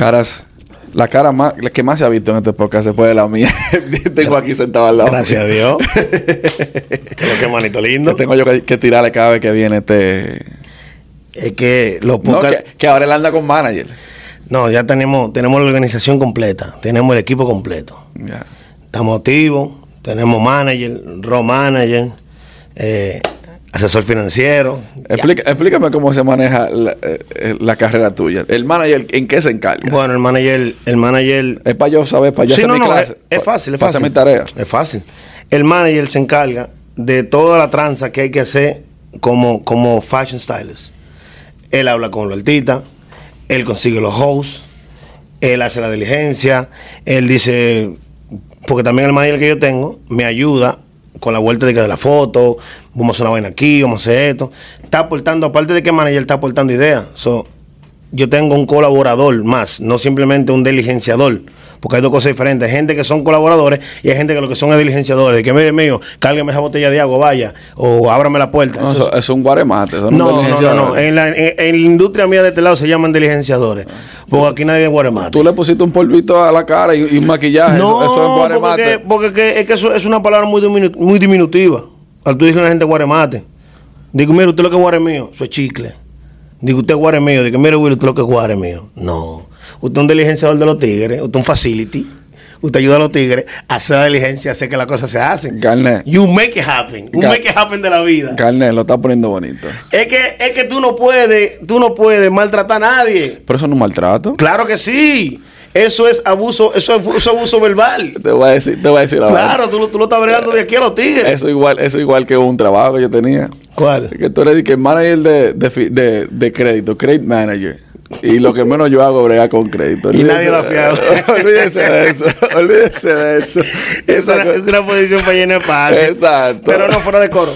Caras, la cara más, la que más se ha visto en este podcast después de la mía. tengo aquí sentado al lado. Gracias a Dios. Que manito lindo. Que tengo yo que, que tirarle cada vez que viene este. Es que los No, pocas. que, que ahora él anda con manager. No, ya tenemos, tenemos la organización completa. Tenemos el equipo completo. Ya. Estamos activos. Tenemos manager, road manager, eh, asesor financiero. Explica- explícame cómo se maneja la, eh, eh, la carrera tuya. El manager, ¿en qué se encarga? Bueno, el manager, el manager es para yo saber, para yo Sí, hacer no, mi no, clase. Es, es fácil, es para fácil. hacer mi tarea. Es fácil. El manager se encarga de toda la tranza que hay que hacer como, como fashion stylist. Él habla con los artistas, él consigue los hosts, él hace la diligencia, él dice, porque también el manager que yo tengo me ayuda con la vuelta de, que de la foto, vamos a hacer una vaina aquí, vamos a hacer esto. Está aportando, aparte de que el manager está aportando ideas. Yo tengo un colaborador más, no simplemente un diligenciador. Porque hay dos cosas diferentes. Hay gente que son colaboradores y hay gente que lo que son es diligenciadores. De que, mire mío, cárgueme esa botella de agua, vaya. O ábrame la puerta. No, Eso- es un guaremate. eso no, no, no, no. En la, en- en la industria mía de este lado se llaman diligenciadores. Porque aquí nadie es guaremate. Tú le pusiste un polvito a la cara y, y un maquillaje. No, eso, eso es porque, guaremate. que- porque que- es que eso es una palabra muy, diminu- muy diminutiva. Al tú dices a la gente guaremate. Digo, mire, usted lo que es guare mío, eso es chicle. Digo, usted es guare mío. Digo, mire, Will, usted lo que es guare mío. No. Usted es un diligenciador de los tigres, usted es un facility. Usted ayuda a los tigres a hacer la diligencia, a hacer que las cosas se hacen. Carne. You make it happen. You make it happen de la vida. Carne, lo está poniendo bonito. Es que, es que tú no puedes, tú no puedes maltratar a nadie. Pero eso no es maltrato. Claro que sí. Eso es abuso, eso es, eso es abuso verbal. Te voy a decir, te voy a decir verdad. Claro, tú, lo- tú lo estás bregando de aquí a los tigres. Eso igual, eso igual que un trabajo que yo tenía. ¿Cuál? Que tú eres que manager de, de, de, de crédito, credit manager. Y lo que menos yo hago es bregar con crédito. Y nadie da de- fiado. Olvídese de eso. Olvídese de eso. Es Esa es una posición para llenar espacio. Exacto. Pero no fuera de coro.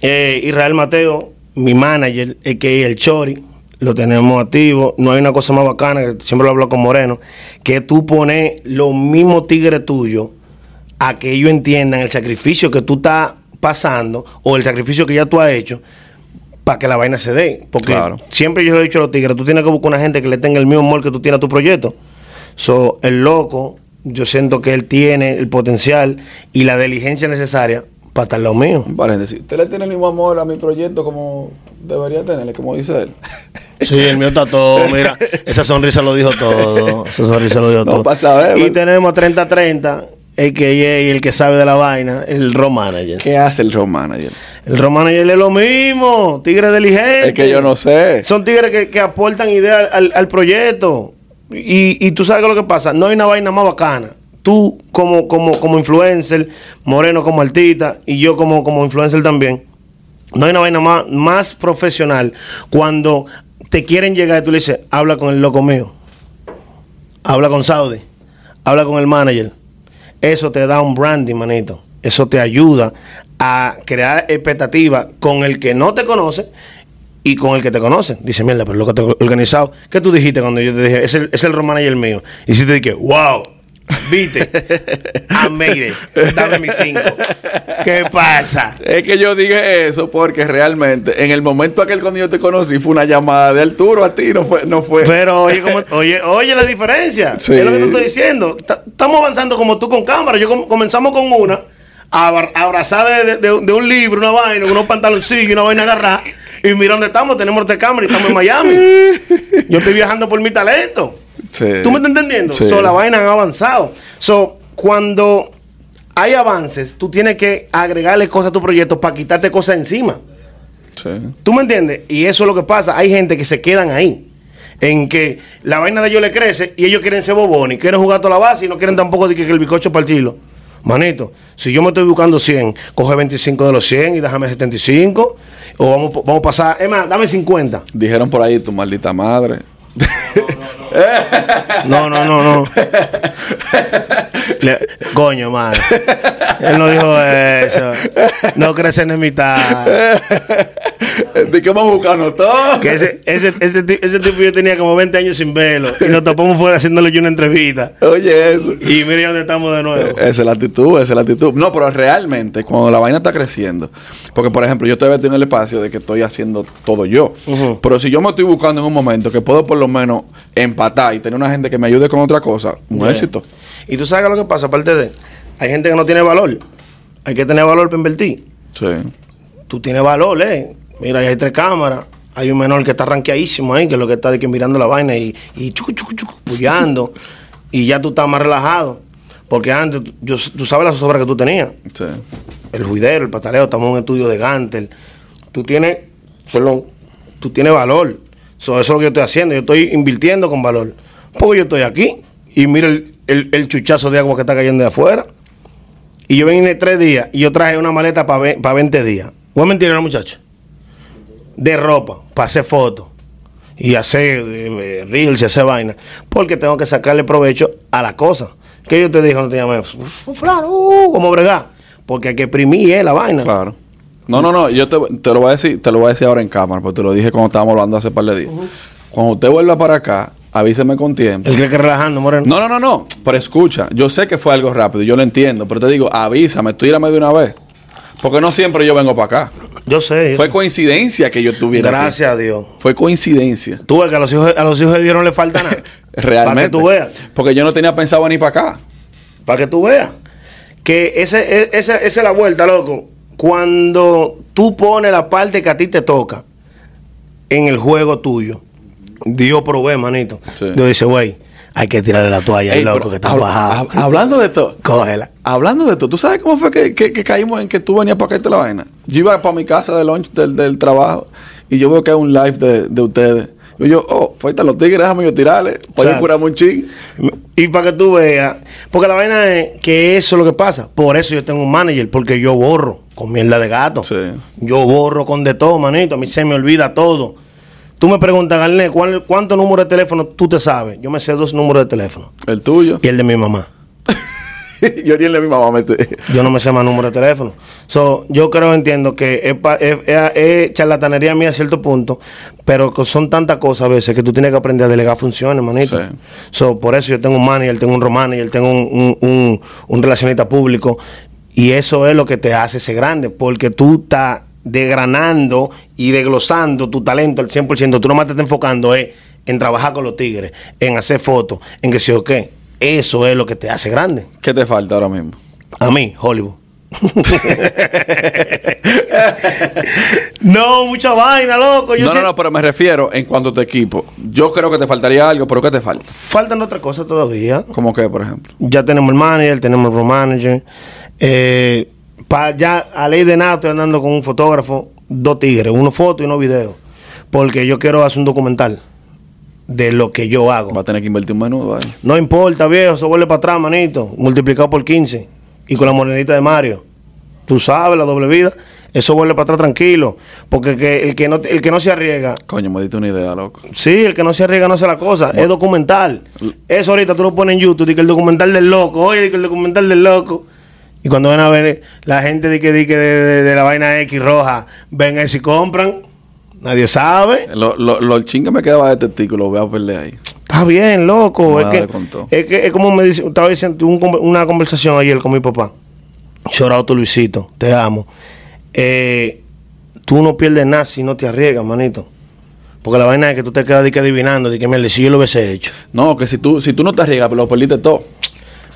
Eh, Israel Mateo, mi manager, el que el Chori, lo tenemos activo. No hay una cosa más bacana, que siempre lo hablo con Moreno, que tú pones los mismos tigres tuyos a que ellos entiendan el sacrificio que tú estás pasando o el sacrificio que ya tú has hecho para que la vaina se dé. Porque Claro. siempre yo le he dicho a los tigres, tú tienes que buscar una gente que le tenga el mismo amor que tú tienes a tu proyecto. So, el loco, yo siento que él tiene el potencial y la diligencia necesaria para estar lo mío. Paréntesis. ¿Usted le tiene el mismo amor a mi proyecto como debería tenerle, como dice él? Sí, el mío está todo, mira, esa sonrisa lo dijo todo, esa sonrisa lo dijo No, todo. pa' saber, y pues. tenemos 30-30, el que es el que sabe de la vaina, el road manager. ¿Qué hace el road manager? El road manager es lo mismo, tigre diligente. Es que yo no sé. Son tigres que, que aportan ideas al, al proyecto. Y, y tú sabes lo que pasa, no hay una vaina más bacana. Tú como, como, como influencer, Moreno como artista y yo como, como influencer también. No hay una vaina más, más profesional cuando te quieren llegar y tú le dices, habla con el loco mío, habla con Saudi, habla con el manager. Eso te da un branding, manito. Eso te ayuda a crear expectativa con el que no te conoce y con el que te conoce. Dice, mierda, pero lo que te he organizado. ¿Qué tú dijiste cuando yo te dije, es el, es el road manager mío? Y si te dije, wow, viste, I made it. Dame mis cinco. ¿Qué pasa? Es que yo dije eso porque realmente en el momento aquel cuando yo te conocí fue una llamada de Arturo a ti, no fue, no fue. Pero oye, como- oye, oye la diferencia. Sí. Es lo que te estoy diciendo. Ta- Estamos avanzando como tú con cámara. Yo com- comenzamos con una, abrazada de, de- de un libro, una vaina, unos pantaloncillos y una vaina agarrada. Y mira dónde estamos, tenemos de cámara y estamos en Miami. Yo estoy viajando por mi talento. Sí. ¿Tú me estás entendiendo? Sí. So, la vaina han avanzado. So, cuando hay avances, tú tienes que agregarle cosas a tu proyecto para quitarte cosas encima. Sí. ¿Tú me entiendes? Y eso es lo que pasa. Hay gente que se quedan ahí. En que la vaina de ellos le crece y ellos quieren ser bobones, quieren jugar toda la base y no quieren tampoco de que, que el bizcocho partirlo. Manito, si yo me estoy buscando 100, coge 25 de los 100 y déjame 75. O vamos, vamos a pasar, es más, dame 50. Dijeron por ahí tu maldita madre. No, no, no, no. Le- coño, madre. Él no dijo eso. No crece en mitad. ¿De qué vamos a buscarnos todo? Que ese, ese, ese, ti- ese tipo yo tenía como 20 años sin verlo. Y nos topamos fuera haciéndole yo una entrevista. Oye, eso. Y mira dónde estamos de nuevo. Esa es la actitud, esa es la actitud. No, pero realmente, cuando la vaina está creciendo, porque por ejemplo, yo todavía en el espacio de que estoy haciendo todo yo. Pero si yo me estoy buscando en un momento que puedo por lo menos empatar y tener una gente que me ayude con otra cosa, un éxito. Y tú sabes lo que pasa, aparte de. Hay gente que no tiene valor. Hay que tener valor para invertir. Sí. Tú tienes valor, ¿eh? Mira, ahí hay tres cámaras. Hay un menor que está ranqueadísimo ahí, que es lo que está de que mirando la vaina y, y chucu, chucu, chucu, puyando. y ya tú estás más relajado. Porque antes, yo, tú sabes la zozobra que tú tenías. Sí. El juidero, el pataleo, estamos en un estudio de Gantel. Tú tienes, perdón, tú tienes valor. So, eso es lo que yo estoy haciendo. Yo estoy invirtiendo con valor. Porque yo estoy aquí y mira el, el- el chuchazo de agua que está cayendo de afuera. Y yo vine tres días y yo traje una maleta para 20 días. ¿Voy a mentir, no, muchacho? De ropa, para hacer fotos y hacer eh, eh, reels y hacer vaina. Porque tengo que sacarle provecho a la cosa. Que yo te dije cuando te llamé, uh, como bregar. Porque hay que exprimir eh, la vaina. Claro. No, no, no, yo te, te lo voy a decir, te lo voy a decir ahora en cámara, porque te lo dije cuando estábamos hablando hace par de días. Cuando usted vuelva para acá, avíseme con tiempo. Él cree que relajando, Moreno. No, no, no, no. Pero escucha, yo sé que fue algo rápido, yo lo entiendo, pero te digo, avísame, tú irame de una vez. Porque no siempre yo vengo para acá. Yo sé. Fue coincidencia que yo estuviera aquí. Gracias a Dios. Fue coincidencia. Tú ves que a los hijos, a los hijos de Dios no le falta nada. Realmente. Para que tú veas. Porque yo no tenía pensado venir para acá. Para que tú veas. Que ese, e- esa, esa es la vuelta, loco. Cuando tú pones la parte que a ti te toca en el juego tuyo, Dios provee, manito. Sí. Dios dice, güey, hay que tirarle la toalla, Ey, loco, que está bajado. hab- hablando de esto, Cógela. Hablando de esto, ¿tú sabes cómo fue que, que- que caímos en que tú venías para acá y te la vaina? Yo iba para mi casa de lunch del, del trabajo y yo veo que hay un live de, de ustedes. Y yo, oh, pues están los tigres, déjame yo tirarle. Para yo Exacto. curarme un ching. Y para que tú veas, porque la vaina es que eso es lo que pasa. Por eso yo tengo un manager, porque yo borro con mierda de gato. Sí. Yo borro con de todo, manito. A mí se me olvida todo. Tú me preguntas, Garnet, ¿cuál- ¿cuántos números de teléfono tú te sabes? Yo me sé dos números de teléfono. El tuyo. Y el de mi mamá. yo ni en la misma mamá metí. Yo no me sé más número de teléfono. So, yo creo, entiendo que es, pa- es- es- es charlatanería mía a cierto punto, pero que son tantas cosas a veces que tú tienes que aprender a delegar funciones, manito. Sí. So, por eso yo tengo un manager, tengo un romanager, tengo un, un, un- un relacionista público, y eso es lo que te hace ser grande, porque tú estás desgranando y desglosando tu talento al 100%. Tú nomás te estás enfocando eh, en trabajar con los tigres, en hacer fotos, en que sí o qué. Eso es lo que te hace grande. ¿Qué te falta ahora mismo? A mí, Hollywood. no, mucha vaina, loco. Yo no, sé- no, no, pero me refiero en cuanto a tu equipo. Yo creo que te faltaría algo, pero ¿qué te falta? Faltan otras cosas todavía. ¿Cómo qué, por ejemplo? Ya tenemos el manager, tenemos el road manager. Eh, pa- ya a ley de nada estoy andando con un fotógrafo, dos tigres, uno foto y uno video. Porque yo quiero hacer un documental de lo que yo hago. Va a tener que invertir un menudo ahí. No importa, viejo, eso vuelve para atrás, manito. Multiplicado por 15. Y con la monedita de Mario. Tú sabes, la doble vida. Eso vuelve para atrás tranquilo. Porque que- el, que no, el que no se arriesga. Coño, me diste una idea, loco. Sí, el que no se arriesga no hace la cosa. Es documental. Eso ahorita tú lo pones en YouTube. Dice que el documental del loco. Oye, que el documental del loco. Y cuando ven a ver la gente de que, que de, de- de la vaina X roja, ven eso y compran. Nadie sabe. Lo, lo, lo el chin que me quedaba de testículo lo voy a perder ahí. Está bien, loco. Es que, es que es como me dice, estaba diciendo un una conversación ayer con mi papá. Llorado tu Luisito, te amo. Eh, tú no pierdes nada si no te arriesgas, manito. Porque la vaina es que tú te quedas de que adivinando, de que mire, si yo lo hubiese hecho. No, que si tú, si tú no te arriesgas, lo perdiste todo.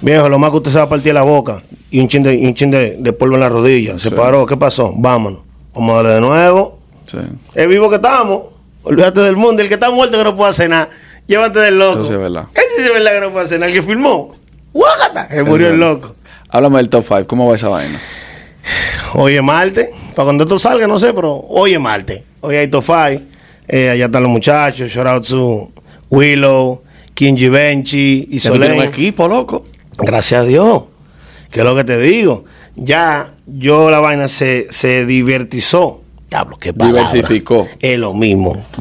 Viejo, lo más que usted se va a partir la boca y un chin de, un chin de, de polvo en la rodilla. Se Sí. paró, ¿qué pasó? Vámonos. Vamos a darle de nuevo. Sí. Es vivo que estamos. Olvídate del mundo. El que está muerto que no puede hacer nada. Llévate del loco. Eso sí es verdad. Ese sí es verdad que no puede hacer nada. El que filmó. ¡Guácata! Se murió el loco. Háblame del top 5. ¿Cómo va esa vaina? Hoy es Marte. Para cuando esto salga, no sé, pero hoy es Marte. Hoy hay Tofai. Eh, allá están los muchachos. Shout out to Willow, Kinji Benchi y tienes un equipo, loco. Gracias a Dios. Que es lo que te digo. Ya yo la vaina se, se divertizó. Diablo, qué palabra. Diversificó. Es lo mismo.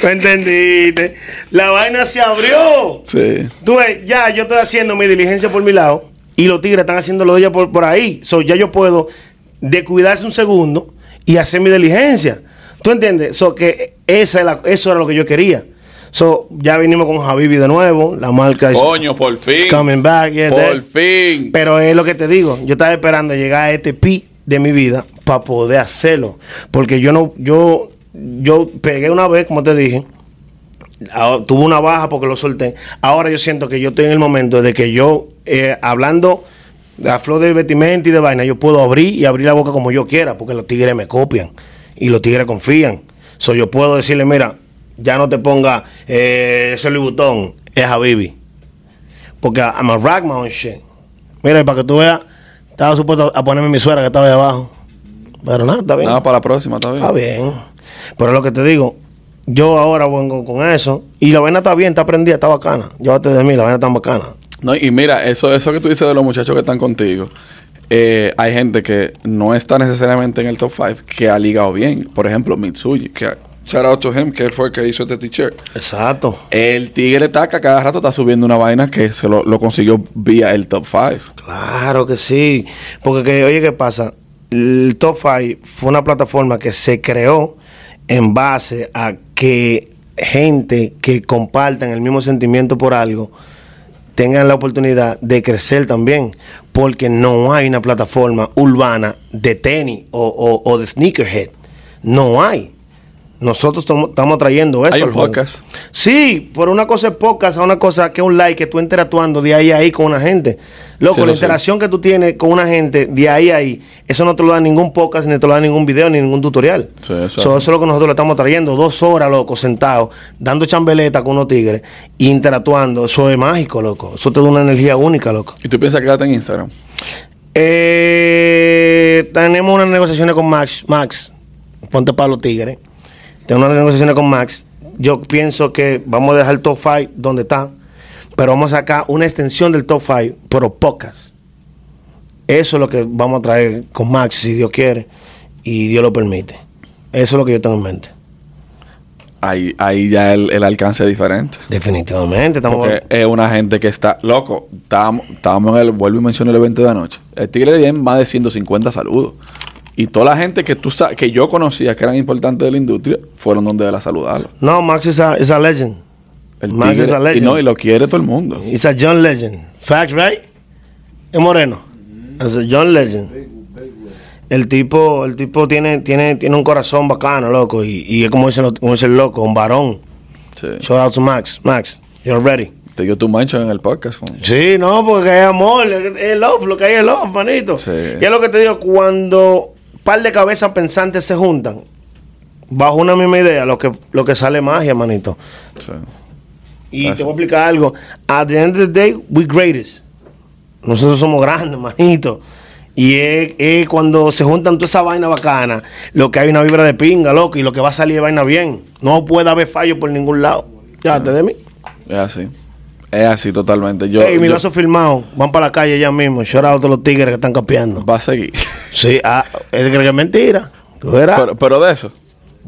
¿Tú entendiste? La vaina se abrió. Sí. Tú ves, ya yo estoy haciendo mi diligencia por mi lado y los tigres están haciendo lo de ella por, por ahí. So, ya yo puedo descuidarse un segundo y hacer mi diligencia. ¿Tú entiendes? So, que esa es la- eso era lo que yo quería. So, ya vinimos con Habibi de nuevo, la marca es Coño, por fin. coming back. yeah, Por that- fin. Pero es lo que te digo, yo estaba esperando llegar a este pi de mi vida para poder hacerlo. Porque yo no, yo, yo pegué una vez, como te dije, ahora- tuve una baja porque lo solté. Ahora yo siento que yo estoy en el momento de que yo, eh, hablando a flor de vestimenta y de vaina, yo puedo abrir y abrir la boca como yo quiera, porque los tigres me copian y los tigres confían. So, yo puedo decirle, mira, ya no te ponga eh, ese Louis Vuitton, es Habibi. Porque I'm a rack my own shit. Mira, y para que tú veas, estaba supuesto a ponerme mi suera que estaba ahí abajo. Pero nada, está bien. Nada, para la próxima, está bien. Está bien. Pero lo que te digo, yo ahora vengo con eso. Y la vaina está bien, está prendida, está bacana. Llévate de mí, la vaina está bacana. No, y mira, eso, eso que tú dices de los muchachos que están contigo. eh, hay gente que no está necesariamente en el top 5 que ha ligado bien. Por ejemplo, Mitsuji, que shout out to him, que él fue el que hizo este t-shirt. Exacto. El Tigre Taca cada rato está subiendo una vaina que se lo, lo consiguió vía el top 5. Claro que sí. Porque, que, oye, ¿qué pasa? El Top 5 fue una plataforma que se creó en base a que gente que compartan el mismo sentimiento por algo tengan la oportunidad de crecer también. Porque no hay una plataforma urbana de tenis o, o- o de sneakerhead. No hay. Nosotros estamos trayendo eso. Hay un podcast. Sí, por una cosa es podcast, a una cosa que es un like que tú interactuando de ahí a ahí con una gente. Loco, Sí, la lo sé. interacción que tú tienes con una gente de ahí a ahí, eso no te lo da ningún podcast, ni te lo da ningún video, ni ningún tutorial. Sí, eso So, es. eso es lo que nosotros le estamos trayendo. Dos horas, loco, sentados, dando chambeleta con unos tigres, interactuando. Eso es mágico, loco. Eso te da una energía única, loco. ¿Y tú piensas quedarte en Instagram? Eh, tenemos unas negociaciones con Max. Max, ponte para los tigres. Tenemos unas negociaciones con Max. Yo pienso que vamos a dejar el top 5 donde está, pero vamos a sacar una extensión del top 5, pero pocas. Eso es lo que vamos a traer con Max, si Dios quiere y Dios lo permite. Eso es lo que yo tengo en mente. Ahí, ahí ya el, el alcance es diferente. Definitivamente. Estamos Porque es una gente que está loco. Estábamos, en el, vuelvo y menciono el evento de anoche. El Tigre tiene más de 150 saludos. Y toda la gente que tú que yo conocía que eran importantes de la industria fueron donde él a saludarlo. No, Max es a, is a legend. El Max Tigre- is a y legend. no, y lo quiere todo el mundo. It's a John Legend. Facts, right? Es moreno. Es a John Legend. El tipo, el tipo tiene, tiene, tiene un corazón bacano, loco. Y, y es como dice, como dice el loco, un varón. Sí. Shout out to Max. Max, you're ready. Te dio tu mancha en el podcast. man. Sí, no, porque hay amor, es es love, lo que hay es love, manito. Sí. Y es lo que te digo, cuando par de cabezas pensantes se juntan, bajo una misma idea, lo que, lo que sale magia, manito. Sí. Y te sí. voy a explicar algo. At the end of the day, we greatest. Nosotros somos grandes, manito. Y es, es cuando se juntan toda esa vaina bacana, lo que hay una vibra de pinga, loco, y lo que va a salir es vaina bien. No puede haber fallo por ningún lado. Ya, te de mí. Es así. Es así totalmente. Yo, Ey, mi yo- lazo filmado. Van para la calle ya mismo. Shout out a los tigres que están capeando. va a seguir. Sí, ah, es que es mentira. Pero, pero de eso.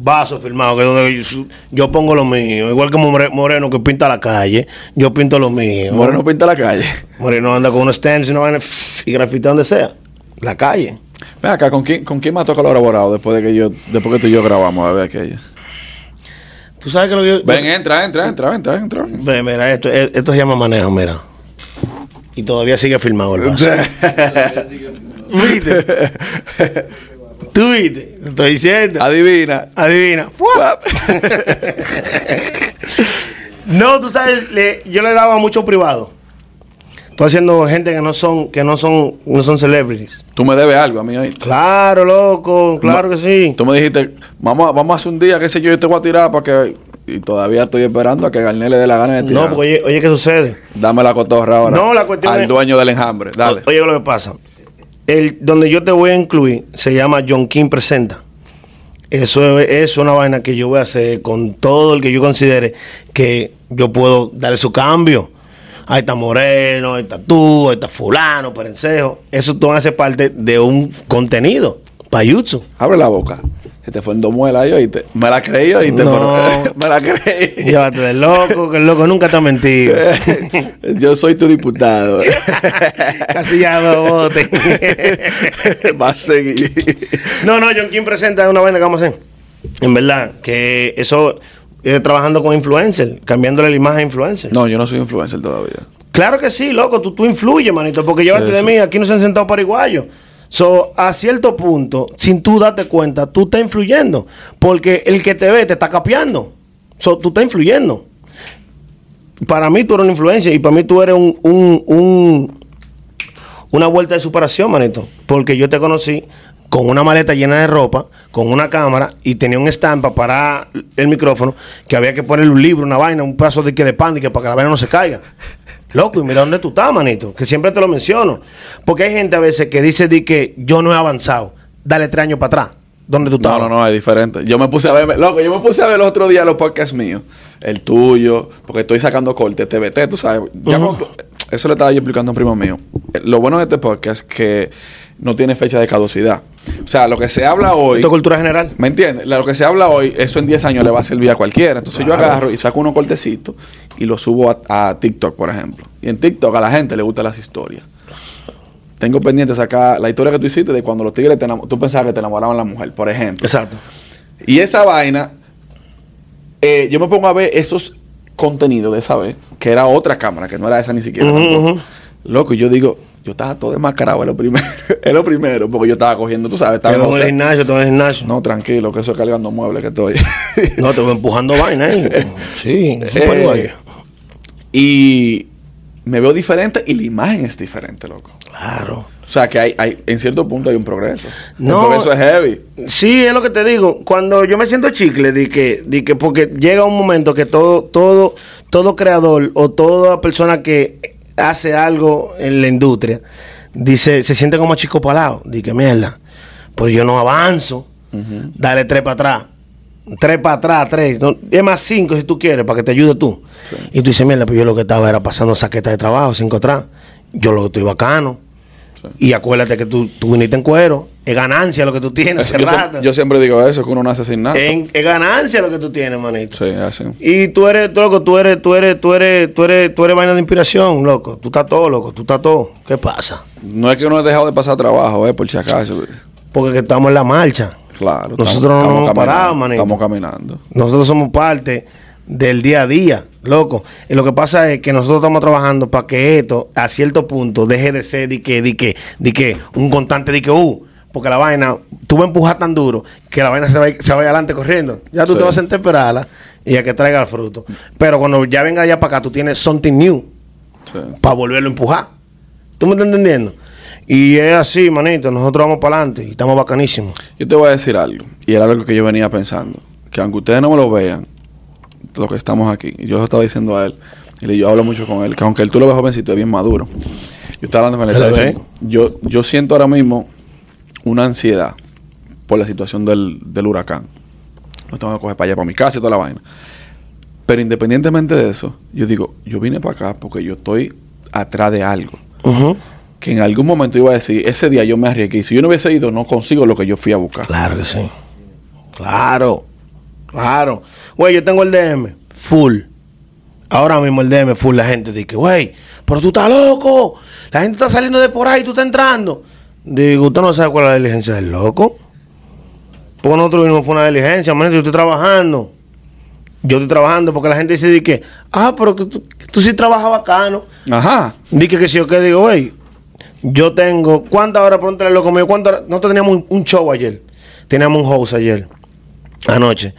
Vaso filmado, que es donde yo, yo pongo lo mío. Igual que More- Moreno que pinta la calle, yo pinto lo mío. Moreno pinta la calle. Moreno anda con unos stands y y grafita donde sea. La calle. Ven acá, ¿con quién, ¿con quién más has colaborado después de que yo, después que tú y yo grabamos? A ver aquello. Tú sabes que lo que yo. Ven, entra, entra, entra, entra, entra. Ve, mira, esto, eh, esto se llama manejo, mira. Y todavía sigue filmado el vaso. ¿Viste? ¿Tú viste? Te estoy diciendo. Adivina. Adivina. No, tú sabes, le- yo le daba mucho privado. Estoy haciendo gente que no son, que no son, no son celebrities. Tú me debes algo a mí ahí. Claro, loco, claro que sí. Tú me dijiste, vamos a, vamos a hacer un día, qué sé yo, yo te voy a tirar para que... Y todavía estoy esperando a que Garnés le dé la gana de tirar. No, porque oye, oye, ¿qué sucede? Dame la cotorra ahora. No, la cuestión Al es- dueño del enjambre. Dale. Oye, lo que pasa. El, donde yo te voy a incluir se llama John King Presenta. Eso es, es una vaina que yo voy a hacer con todo el que yo considere que yo puedo darle su cambio. Ahí está Moreno, ahí está tú, ahí está Fulano, Perencejo. Eso todo hace parte de un contenido para YouTube. Abre la boca. Se te fue en dos muelas ahí, oíste. Me la creí, oíste, No. pero me la creí. Llévate del loco, que el loco nunca te ha mentido. Yo soy tu diputado. Casi ya dos botes. Va a seguir. no, no, John King presenta una vaina que vamos a hacer. En verdad, que eso, eh, trabajando con influencer, cambiándole la imagen a influencer. No, yo no soy influencer todavía. Claro que sí, loco, tú, tú influyes, manito, porque llévate Sí, de mí, aquí no se han sentado paraguayos. So, a cierto punto, sin tú darte cuenta, tú estás influyendo, porque el que te ve te está capeando. So, tú estás influyendo. Para mí tú eres una influencia y para mí tú eres un, un- un- una vuelta de superación, manito, porque yo te conocí con una maleta llena de ropa, con una cámara y tenía un estampa para el micrófono que había que ponerle un libro, una vaina, un pedazo de, que de pan y que para que la vaina no se caiga. Loco, y mira dónde tú estás, manito, que siempre te lo menciono. Porque hay gente a veces que dice de que yo no he avanzado. Dale tres años para atrás. ¿Dónde tú estás? No, no, no, es diferente. Yo me puse a ver, loco, yo me puse a ver el otro día los podcasts míos. El tuyo, porque estoy sacando corte, TBT, tú sabes. Ya cuando- eso le estaba yo explicando a un primo mío. Eh, Lo bueno de este podcast es que no tiene fecha de caducidad. O sea, lo que se habla hoy. Esto es cultura general. ¿Me entiendes? Lo que se habla hoy, eso en 10 años le va a servir a cualquiera. Entonces yo agarro y saco unos cortecitos y los subo a, a TikTok, por ejemplo. Y en TikTok a la gente le gustan las historias. Tengo pendiente sacar la historia que tú hiciste de cuando los tigres te tú pensabas que te enamoraban la mujer, por ejemplo. Exacto. Y esa vaina, eh, yo me pongo a ver esos contenidos de esa vez, que era otra cámara, que no era esa ni siquiera. Ujú. Loco, y yo digo, yo estaba todo desmascarado, es lo primero, es lo primero, porque yo estaba cogiendo, tú sabes, estaba en el gimnasio, voy en el gimnasio. No, tranquilo, que eso es cargando muebles que estoy. No, te voy empujando vaina ahí. Sí, Eh, y me veo diferente y la imagen es diferente, loco. Claro. O sea, que hay, hay en cierto punto hay un progreso. No. El progreso es heavy. Sí, es lo que te digo. Cuando yo me siento chicle, di que, di que porque llega un momento que todo, todo, todo creador o toda persona que hace algo en la industria dice, se siente como chico palado. Di que mierda, pues yo no avanzo. Dale tres para atrás. Tres para atrás, tres. No, es más cinco si tú quieres, para que te ayude tú. Sí. Y tú dices, mierda, pues yo lo que estaba era pasando saqueta de trabajo, cinco atrás. Yo lo que estoy bacano. Sí. Y acuérdate que tú, tú viniste en cuero. Es ganancia lo que tú tienes hace yo, rato. yo siempre digo eso, que uno nace sin nada. Es ganancia lo que tú tienes, manito. Sí, así. Y tú eres, loco, tú eres, tú eres, tú eres, tú eres, tú eres vaina de inspiración, loco. Tú estás todo, loco. Tú estás todo. ¿Qué pasa? No es que uno ha dejado de pasar trabajo, eh, por si acaso. Porque que estamos en la marcha. Claro. Nosotros no hemos caminando, parado, manito. Estamos caminando. Nosotros somos parte del día a día, loco. Y lo que pasa es que nosotros estamos trabajando para que esto, a cierto punto, deje de ser de que, de que, de que un constante de que, uh, porque la vaina, tú vas a empujar tan duro que la vaina se va, se vaya adelante corriendo. Ya tú Sí. te vas a sentar esperarla y a que traiga el fruto. Pero cuando ya venga allá para acá, tú tienes something new Sí. para volverlo a empujar. ¿Tú me estás entendiendo? Y es así, manito. Nosotros vamos para adelante y estamos bacanísimos. Yo te voy a decir algo, y era algo que yo venía pensando, que aunque ustedes no me lo vean, lo que estamos aquí, yo lo estaba diciendo a él, y yo hablo mucho con él, que aunque él tú lo ves jovencito, es bien maduro. Yo estaba hablando con él, yo, yo siento ahora mismo una ansiedad por la situación del, del huracán. Lo tengo que coger para allá, para mi casa y toda la vaina. Pero independientemente de eso, yo digo, yo vine para acá porque yo estoy atrás de algo. Que en algún momento iba a decir, ese día yo me arriesgué. y Si yo no hubiese ido, no consigo lo que yo fui a buscar. Claro que sí. Claro. Claro. Güey, yo tengo el DM full. Ahora mismo el DM full. La gente dice, güey, pero tú estás loco. La gente está saliendo de por ahí, tú estás entrando. Digo, usted no sabe cuál es la diligencia del loco. Porque nosotros vinimos fue una diligencia, yo estoy trabajando. Yo estoy trabajando porque la gente dice de que, ah, pero que tú, tú sí trabajas bacano. Ajá. Dije que si yo que digo, güey, yo tengo, ¿cuántas horas por entrar loco mío? ¿Cuántas horas? Nosotros teníamos un, un show ayer. Teníamos un host ayer, anoche.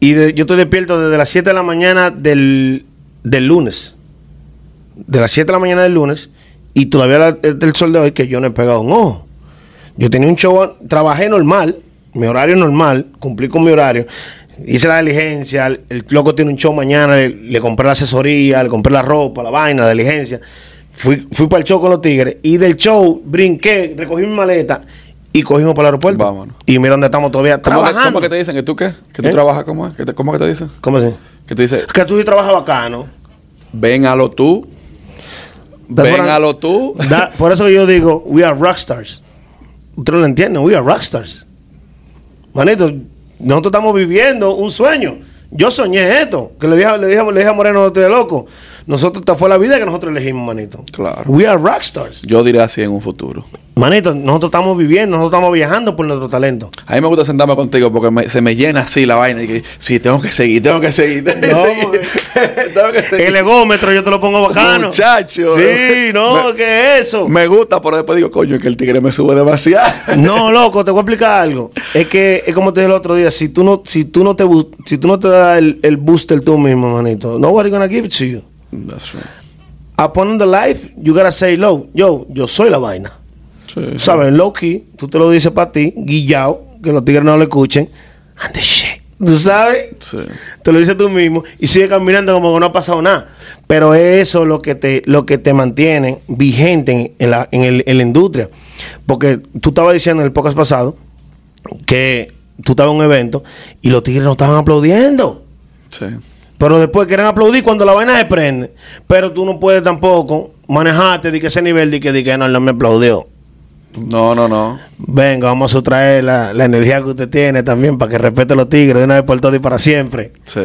Y de- yo estoy despierto desde las 7 de la mañana del, del lunes. De las 7 de la mañana del lunes. Y todavía del sol de hoy que yo no he pegado un ojo. Yo tenía un show, trabajé normal, mi horario normal, cumplí con mi horario. Hice la diligencia, el, el loco tiene un show mañana, le, le compré la asesoría, le compré la ropa, la vaina, la diligencia. Fui, fui para el show con los tigres y del show brinqué, recogí mi maleta y cogimos para el aeropuerto. Vámonos. Y mira dónde estamos todavía ¿Cómo que, trabajando. cómo que te dicen? ¿Que tú qué? ¿Que tú ¿Eh? trabajas? ¿Cómo es? ¿Que te- ¿Cómo que te dicen? ¿Cómo así? Que te dice, Que tú sí trabajas bacano. ven a lo tú, That's ven what a I'm- lo tú. Da- por eso yo digo, we are rockstars. Ustedes no lo entienden, we are rockstars. Manito, Nosotros estamos viviendo un sueño. Yo soñé esto, que le dije, le dije, le dije a Moreno, usted de loco. Nosotros, esta fue la vida que nosotros elegimos, manito. Claro. We are rockstars. Yo diré así en un futuro. Manito, nosotros estamos viviendo, nosotros estamos viajando por nuestro talento. A mí me gusta sentarme contigo porque me- se me llena así la vaina y que sí, tengo que seguir, tengo que seguir. tengo que No, seguir, tengo que seguir. El egómetro yo te lo pongo bacano. Muchacho. Sí, no, Me- ¿qué es eso? Me gusta, pero después digo, coño, es que el tigre me sube demasiado. No, loco, te voy a explicar algo. Es que es como te dije el otro día, si tú no, si tú no te si tú no te das el, el booster tú mismo, manito, nobody gonna give it to you. That's right. Upon the life, you gotta say low. Yo, yo soy la vaina. Sí, sí. ¿Sabes? Low key, tú te lo dices para ti, guillao, que los tigres no lo escuchen. And the shit. ¿Tú sabes? Sí. Te lo dices tú mismo y sigue caminando como que no ha pasado nada. Pero es eso lo que te, lo que te mantiene vigente en, en la, en, el- en la industria. Porque tú estabas diciendo en el podcast pasado que tú estabas en un evento y los tigres no estaban aplaudiendo. Sí. Pero después quieren aplaudir cuando la vaina se prende. Pero tú no puedes tampoco manejarte de que ese nivel de que, de que no, él no me aplaudió. No, no, no. Venga, vamos a sustraer la, la energía que usted tiene también para que respete a los tigres de una vez por todas y para siempre. Sí.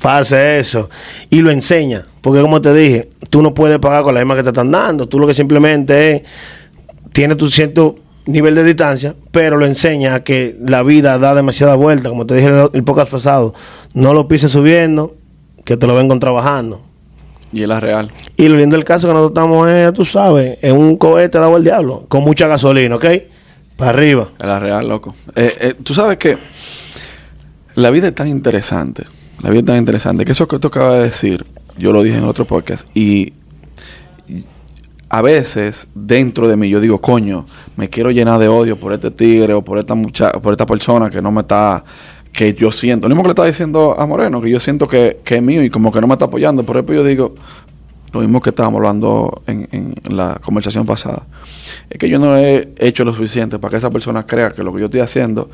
Pase eso. Y lo enseña. Porque como te dije, tú no puedes pagar con la misma que te están dando. Tú lo que simplemente es, tiene tu cierto nivel de distancia, pero lo enseña a que la vida da demasiada vuelta. Como te dije el, el podcast pasado, no lo pises subiendo, que te lo vengan trabajando. Y es la real. Y lo lindo del caso que nosotros estamos, es, tú sabes, en un cohete dado al diablo, con mucha gasolina, ¿ok? Para arriba. Es la real, loco. Eh, eh, tú sabes que la vida es tan interesante. La vida es tan interesante. Que eso que tú acabas de decir, yo lo dije en el otro podcast. Y a veces, dentro de mí, yo digo, coño, me quiero llenar de odio por este tigre o por esta mucha por esta persona que no me está. Que yo siento. Lo mismo que le estaba diciendo a Moreno, que yo siento que, que es mío y como que no me está apoyando. Por eso yo digo, lo mismo que estábamos hablando en, en la conversación pasada, es que yo no he hecho lo suficiente para que esa persona crea que lo que yo estoy haciendo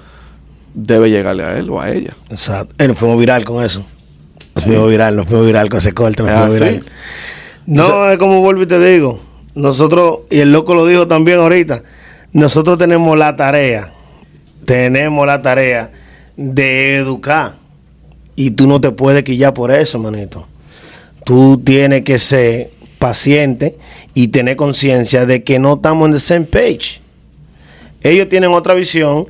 debe llegarle a él o a ella. Exacto. Eh, nos fuimos viral con eso. Nos fuimos viral, nos fuimos viral con ese corte, nos fuimos viral. No, es como vuelvo y te digo. Nosotros, y el loco lo dijo también ahorita, nosotros tenemos la tarea, tenemos la tarea de educar. Y tú no te puedes quillar por eso, manito. Tú tienes que ser paciente y tener conciencia de que no estamos en the same page. Ellos tienen otra visión.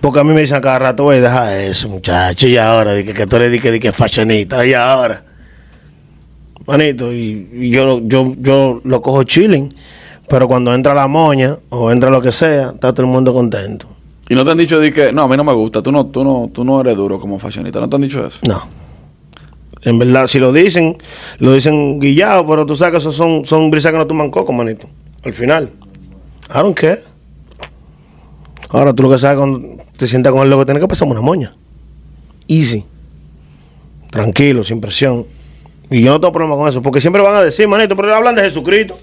Porque a mí me dicen a cada rato, güey, deja eso, muchacho. Y ahora, di que, que tú eres di que, que fashionista. Y ahora. Manito, y, y yo, lo- yo, yo lo cojo chilling. Pero cuando entra la moña o entra lo que sea, está todo el mundo contento. Y no te han dicho de que, no, a mí no me gusta, tú no, tú no, tú no eres duro como fashionista, no te han dicho eso. No. En verdad, si lo dicen, lo dicen guillado, pero tú sabes que esos son, son brisas que no toman coco, manito. Al final. I don't care. Ahora tú lo que sabes cuando te sientas con él, lo que tienes que pasar una moña. Easy. Tranquilo, sin presión. Y yo no tengo problema con eso, porque siempre van a decir, manito, pero hablan de Jesucristo.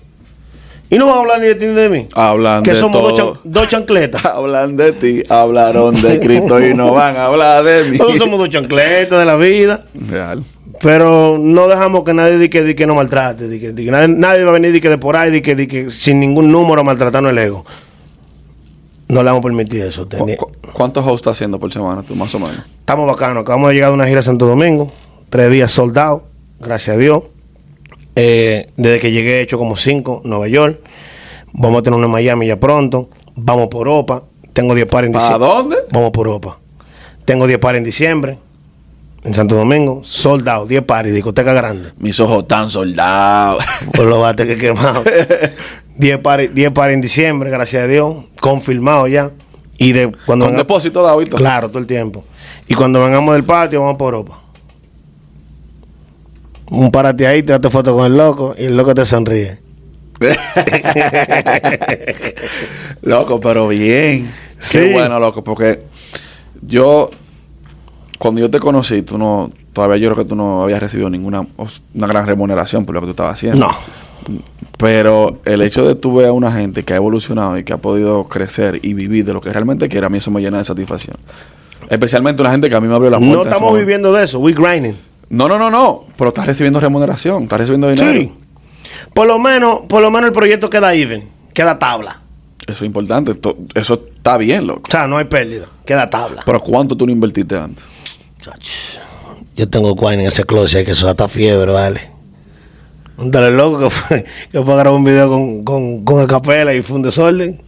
Y no van a hablar ni de ti ni de mí. Hablan que de somos dos, todo. chan- dos chancletas. Hablan de ti, hablaron de Cristo y no van a hablar de mí. Todos somos dos chancletas de la vida. Real. Pero no dejamos que nadie diga que, di que no maltrate. di que, di que nadie, nadie va a venir di que de por ahí, di que, di que sin ningún número a maltratarnos el ego. No le vamos a permitir eso. ¿Cu- Teni- cu- ¿Cuántos hosts estás haciendo por semana tú, más o menos? Estamos bacanos. Acabamos de llegar de una gira a Santo Domingo. Tres días soldados. Gracias a Dios. Eh, desde que llegué he hecho como cinco. Nueva York. Vamos a tener en Miami ya pronto. Vamos por Europa. Tengo 10 pares en ¿Para diciembre. dónde? Vamos por Europa. Tengo 10 pares en diciembre. En Santo Domingo. Soldado. 10 pares. Discoteca grande. Mis ojos están soldados. Por los bates que he quemado. 10 pares 10 pares en diciembre, gracias a Dios. Confirmado ya. Y de cuando Con venga- depósito todo. Claro, todo el tiempo. Y cuando vengamos del patio, vamos por Europa. Un parate ahí, te foto con el loco y el loco te sonríe. loco, pero bien. Sí. Qué bueno, loco, porque yo, cuando yo te conocí, tú no, todavía yo creo que tú no habías recibido ninguna una gran remuneración por lo que tú estabas haciendo. No. Pero el hecho de tú ver a una gente que ha evolucionado y que ha podido crecer y vivir de lo que realmente quiere, a mí eso me llena de satisfacción. Especialmente una gente que a mí me abrió la puerta. No estamos viviendo de eso, we grinding. No, no, no, no. Pero estás recibiendo remuneración, estás recibiendo dinero. Sí. Por lo menos, por lo menos el proyecto queda even, queda tabla. Eso es importante. Eso está bien, loco. O sea, no hay pérdida. Queda tabla. Pero ¿cuánto tú no invertiste antes? Yo tengo coin en ese closet que eso hasta fiebre, vale. Un dale loco que fue, que fue a grabar un video con, con, con el capela y fue un desorden.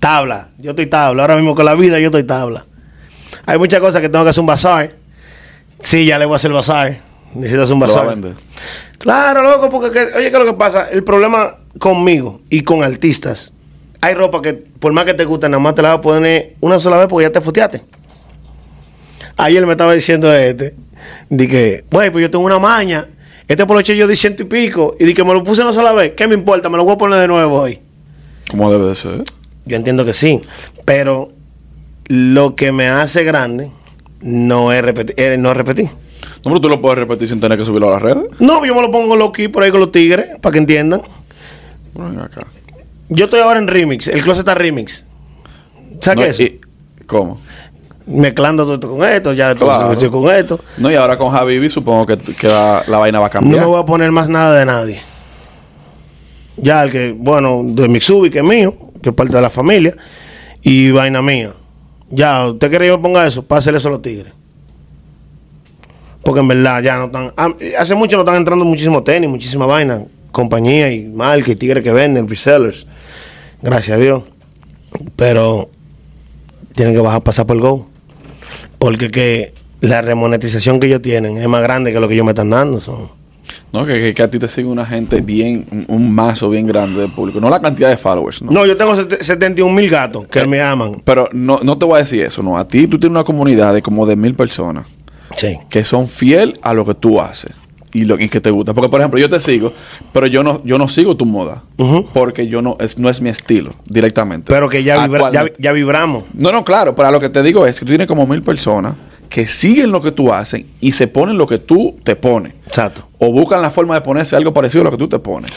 Tabla, yo estoy tabla. Ahora mismo con la vida yo estoy tabla. Hay muchas cosas que tengo que hacer un bazar. Sí, ya le voy a hacer el bazar. Necesito hacer un ¿Lo va a bazar. Claro, loco, porque que- oye, ¿qué es lo que pasa? El problema conmigo y con artistas. Hay ropa que, por más que te guste, nada más te la vas a poner una sola vez porque ya te foteaste. Ayer me estaba diciendo este, di que, güey, pues yo tengo una maña. Este poloche yo di ciento y pico. Y di que me lo puse una sola vez. ¿Qué me importa? Me lo voy a poner de nuevo hoy. ¿Cómo debe de ser? Yo entiendo que sí. Pero lo que me hace grande no es repetir. eh, no es repetir. No, pero tú lo puedes repetir sin tener que subirlo a las redes. No, yo me lo pongo loqui por ahí con los tigres, para que entiendan. Acá. Yo estoy ahora en remix. El closet está remix. ¿Sabes No, qué es? eso? y- ¿Cómo? Mezclando todo esto con esto, ya todo Claro. esto con esto. No, y ahora con Javibi supongo que, que la, la vaina va a No cambiar. me voy a poner más nada de nadie. Ya el que, bueno, de Mitsubi, que es mío, que es parte de la familia, y vaina mía. Ya, ¿usted quiere que yo ponga eso? Pásele eso a los tigres. Porque en verdad ya no están. ah, Hace mucho no están entrando muchísimo tenis, muchísima vaina. Compañía y marca y tigres que venden, resellers. Gracias a Dios. Pero tienen que bajar, pasar por el Go. Porque que la remonetización que ellos tienen es más grande que lo que ellos me están dando. son. No, que, que- a ti te sigue una gente bien, un, un mazo bien grande de público. No la cantidad de followers, ¿no? No, yo tengo sete- 71 mil gatos que me aman. Pero no, no te voy a decir eso, no. A ti tú tienes una comunidad de como de mil personas Sí. que son fiel a lo que tú haces y lo y que te gusta. Porque, por ejemplo, yo te sigo, pero yo no, yo no sigo tu moda. Porque yo no es, no es mi estilo directamente. Pero que ya, vibra- ya, ya vibramos. No, no, claro, pero lo que te digo es que tú tienes como mil personas que siguen lo que tú haces y se ponen lo que tú te pones. Exacto. O buscan la forma de ponerse algo parecido a lo que tú te pones.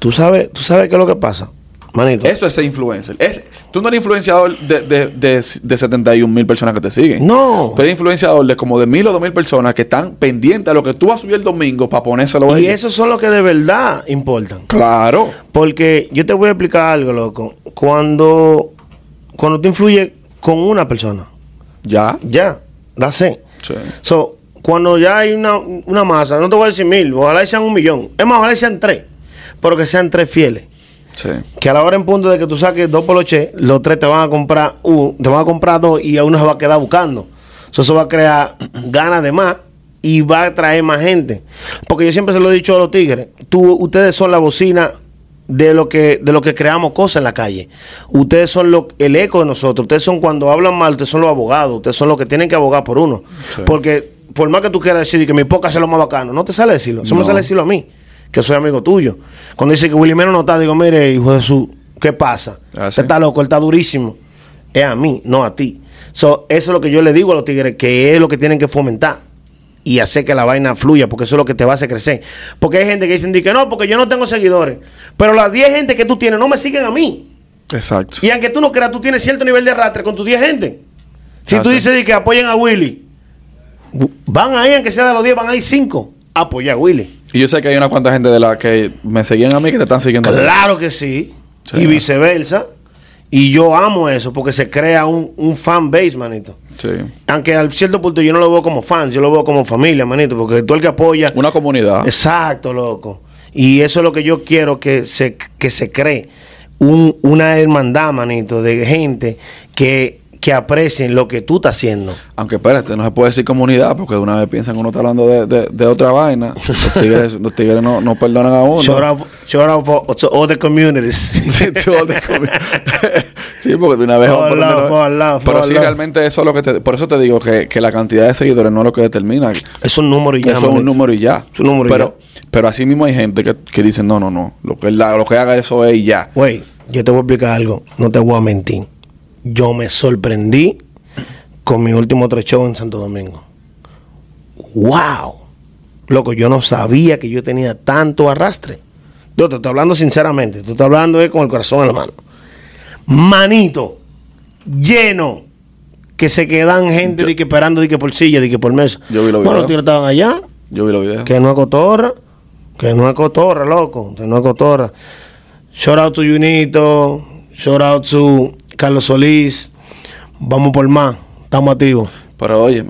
¿Tú sabes, ¿Tú sabes qué es lo que pasa? Manito. Eso es ser influencer. Es, tú no eres influenciador de, de, de, de 71 mil personas que te siguen. No. Pero eres influenciador de como de mil o dos mil personas que están pendientes a lo que tú vas a subir el domingo para ponérselo Y esos son los que de verdad importan. Claro. Porque yo te voy a explicar algo, loco. Cuando, cuando tú influyes con una persona, Ya. ya, Sí. So, cuando ya hay una, una masa, no te voy a decir mil, ojalá sean un millón. Es más, ojalá sean tres. Pero que sean tres fieles. Sí. Que a la hora en punto de que tú saques dos poloches, los tres te van a comprar te van a comprar dos y a uno se va a quedar buscando. So, eso va a crear ganas de más y va a traer más gente. Porque yo siempre se lo he dicho a los tigres, tú, ustedes son la bocina de lo que de lo que creamos cosas en la calle. Ustedes son lo, el eco de nosotros. Ustedes son cuando hablan mal, ustedes son los abogados. Ustedes son los que tienen que abogar por uno. Sí. Porque por más que tú quieras decir que mi poca es lo más bacano, no te sale decirlo. Eso me sale decirlo a mí, que soy amigo tuyo. Cuando dice que Willy Meno no está, digo, mire, hijo de su, ¿qué pasa? Ah, sí. está loco, él está durísimo. Es a mí, no a ti. So, eso es lo que yo le digo a los tigres, que es lo que tienen que fomentar y hacer que la vaina fluya, porque eso es lo que te va a hacer crecer. Porque hay gente que dicen di que no, porque yo no tengo seguidores. Pero las 10 gente que tú tienes no me siguen a mí. Exacto. Y aunque tú no creas, tú tienes cierto nivel de arrastre con tus 10 gente. Si Ah, tú sí. dices di que apoyen a Willy, van ahí, aunque sea de los 10, van ahí 5 a apoyar a Willy. Y yo sé que hay una cuanta gente de la que me seguían a mí que te están siguiendo. a ti. Claro que sí. Sí. Y viceversa. Y yo amo eso porque se crea un, un fan base, manito. Sí. Aunque al cierto punto yo no lo veo como fans, yo lo veo como familia, manito, porque tú el que apoya. Una comunidad. Exacto, loco. Y eso es lo que yo quiero que se, que se cree. Un- una hermandad, manito, de gente que, que aprecien lo que tú estás haciendo. Aunque espérate, no se puede decir comunidad porque de una vez piensan que uno está hablando de, de, de otra vaina. Los tigres, los tigres no, no perdonan a uno. Shout out, shout out for- to other communities. Todo de comi- sí, porque de una vez love, poniendo- for love, Pero sí, realmente eso es lo que te... Por eso te digo que, que la cantidad de seguidores no es lo que determina. es un número y ya. eso es un número y ya. Es un número y pero, pero así mismo hay gente que, que dice, no, no, no. Lo que, lo que haga eso es y ya. Güey, yo te voy a explicar algo. No te voy a mentir. Yo me sorprendí con mi último tres show en Santo Domingo. ¡Wow! Loco, yo no sabía que yo tenía tanto arrastre. Yo te estoy hablando sinceramente. Te estoy hablando eh, con el corazón en la mano. Manito, lleno. Que se quedan gente de que esperando de que por silla, de que por mesa. Yo vi los Bueno, videos. los tigres estaban allá. Yo vi los videos. Que no es cotorra. Que no es cotorra, loco. Que no es cotorra. Shout out to Junito. Shout out to Carlos Solís. Vamos por más. Estamos activos. Pero oye,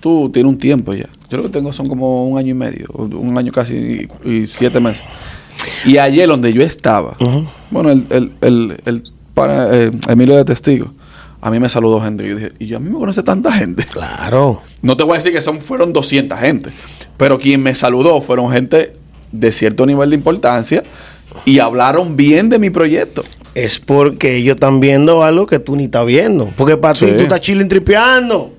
tú tienes un tiempo ya. Yo lo que tengo son como un año y medio, un año casi y, y siete meses. Y ayer donde yo estaba, bueno, el, el, el, el pana, eh, Emilio de Testigo, a mí me saludó gente. Y yo dije, y yo a mí me conoce tanta gente. Claro. No te voy a decir que son, fueron 200 gente, pero quien me saludó fueron gente de cierto nivel de importancia y hablaron bien de mi proyecto. Es porque ellos están viendo algo que tú ni estás viendo. Porque para ti Sí. tú estás chilling tripeando.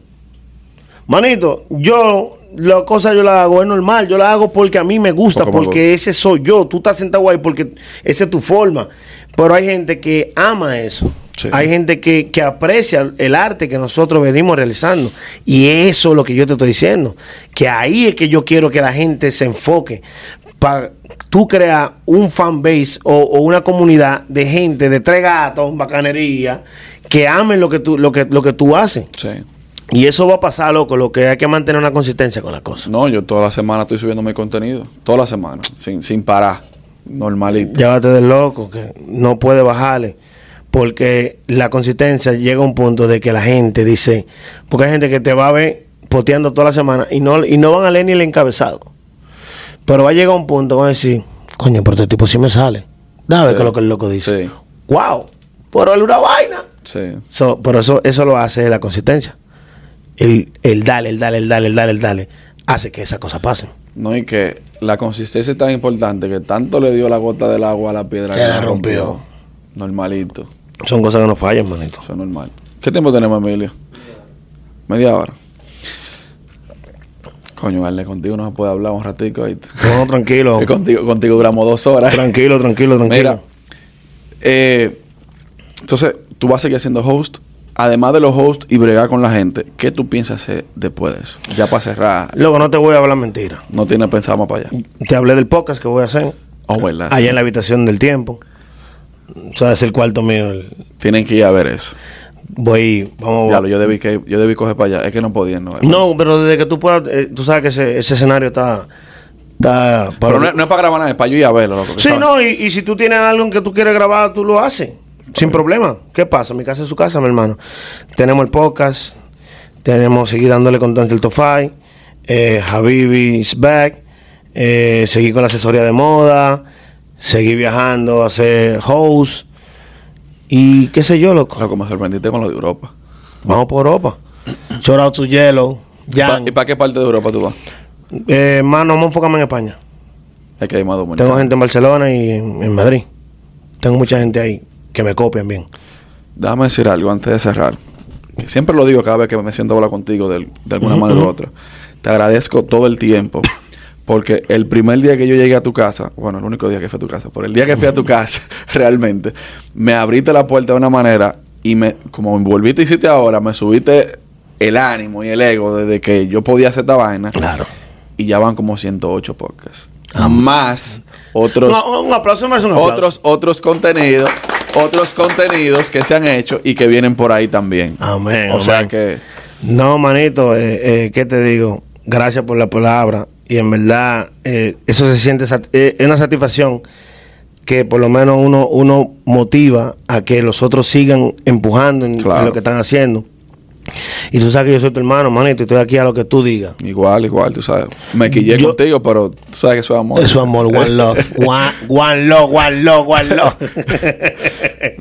Manito, yo la cosa yo la hago, es normal. Yo la hago porque a mí me gusta, Porque ese soy yo. Tú estás sentado ahí porque esa es tu forma. Pero hay gente que ama eso. Sí. Hay gente que, que aprecia el arte que nosotros venimos realizando. Y eso es lo que yo te estoy diciendo. Que ahí es que yo quiero que la gente se enfoque. Para tú crear un fan base o, o una comunidad de gente, de tres gatos, bacanería, que amen lo que tú, lo que, lo que tú haces. Sí. Y eso va a pasar, loco. Lo que hay que mantener una consistencia con la cosa. No, yo toda la semana estoy subiendo mi contenido. Toda la semana, sin, sin parar. Normalito. Llévate del loco, que no puede bajarle. Porque la consistencia llega a un punto de que la gente dice, porque hay gente que te va a ver poteando toda la semana y no, y no van a leer ni el encabezado. Pero va a llegar un punto, van a decir, coño, pero este tipo sí me sale. Dame Sí. que lo que el loco dice. Sí. Wow, pero él una vaina. Sí. So, pero eso, eso lo hace la consistencia. El, el dale, el dale, el dale, el dale, el dale, hace que esas cosas pasen. No, y que la consistencia es tan importante que tanto le dio la gota del agua a la piedra Que la rompió. Normalito. Son cosas que no fallan, manito. Es normal. ¿Qué tiempo tenemos, Emilio? Media hora. Coño, vale, contigo no se puede hablar un ratico. ¿oíste? No, tranquilo. Que contigo, contigo duramos dos horas. Tranquilo, tranquilo, tranquilo. Mira, eh, entonces tú vas a seguir siendo host. Además de los hosts y bregar con la gente, ¿qué tú piensas hacer después de eso? Ya para cerrar, Luego no te voy a hablar mentira. no tienes pensado más para allá. Te hablé del podcast que voy a hacer Oh, ¿verdad? allá Sí. en la habitación del tiempo. O sea, es el cuarto mío. el- Tienen que ir a ver eso. Voy, vamos. Ya, yo debí que yo debí coger para allá. Es que no podía, ¿no? No, pero desde que tú puedas, eh, tú sabes que ese, ese escenario está, está. Pero no, es- no es para grabar nada, es para yo ir a verlo. Loco, Sí, sabes. no, y, y si tú tienes algo que tú quieres grabar, tú lo haces. Sin problema. ¿Qué pasa? Mi casa es su casa, mi hermano. Tenemos el podcast. Tenemos seguir dándole con el Tofai. Eh, Habibi is back. Eh, seguir con la asesoría de moda. Seguir viajando, hacer host. Y qué sé yo, loco. Loco, me sorprendiste con lo de Europa. Vamos por Europa. Shout out to Yellow. Jan. ¿Y para qué parte de Europa tú vas? Eh, mano, vamos a enfocarme en España. Es que hay más. Tengo gente en Barcelona y en Madrid. Tengo mucha gente ahí que me copian bien. Déjame decir algo antes de cerrar. Que siempre lo digo cada vez que me siento a hablar contigo de, de alguna manera u otra. Te agradezco todo el tiempo. Porque el primer día que yo llegué a tu casa, bueno, el único día que fui a tu casa, por el día que fui a tu casa, realmente, me abriste la puerta de una manera y me, como me volviste y hiciste ahora, me subiste el ánimo y el ego desde que yo podía hacer esta vaina. Claro. Y ya van como 108 podcasts. Ah. Más otros No, un aplauso más, un aplauso. otros otros contenidos otros contenidos que se han hecho y que vienen por ahí también Amén, o sea que No, manito, eh, eh, ¿qué te digo? Gracias por la palabra. Y en verdad, eh, eso se siente, sat- eh, es una satisfacción que por lo menos uno, uno motiva a que los otros sigan empujando en, lo que están haciendo. Y tú sabes que yo soy tu hermano, manito, y estoy aquí a lo que tú digas. igual igual tú sabes me quillé Yo- contigo pero tú sabes que eso es amor Eso es amor, one love. One, one love, one love, one love.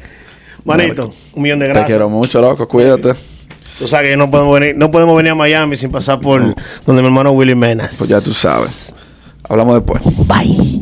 manito, un millón de te gracias. quiero mucho loco cuídate Tú sabes que no podemos venir, no podemos venir a Miami sin pasar por donde mi hermano Willy Menas. pues ya tú sabes hablamos después Bye.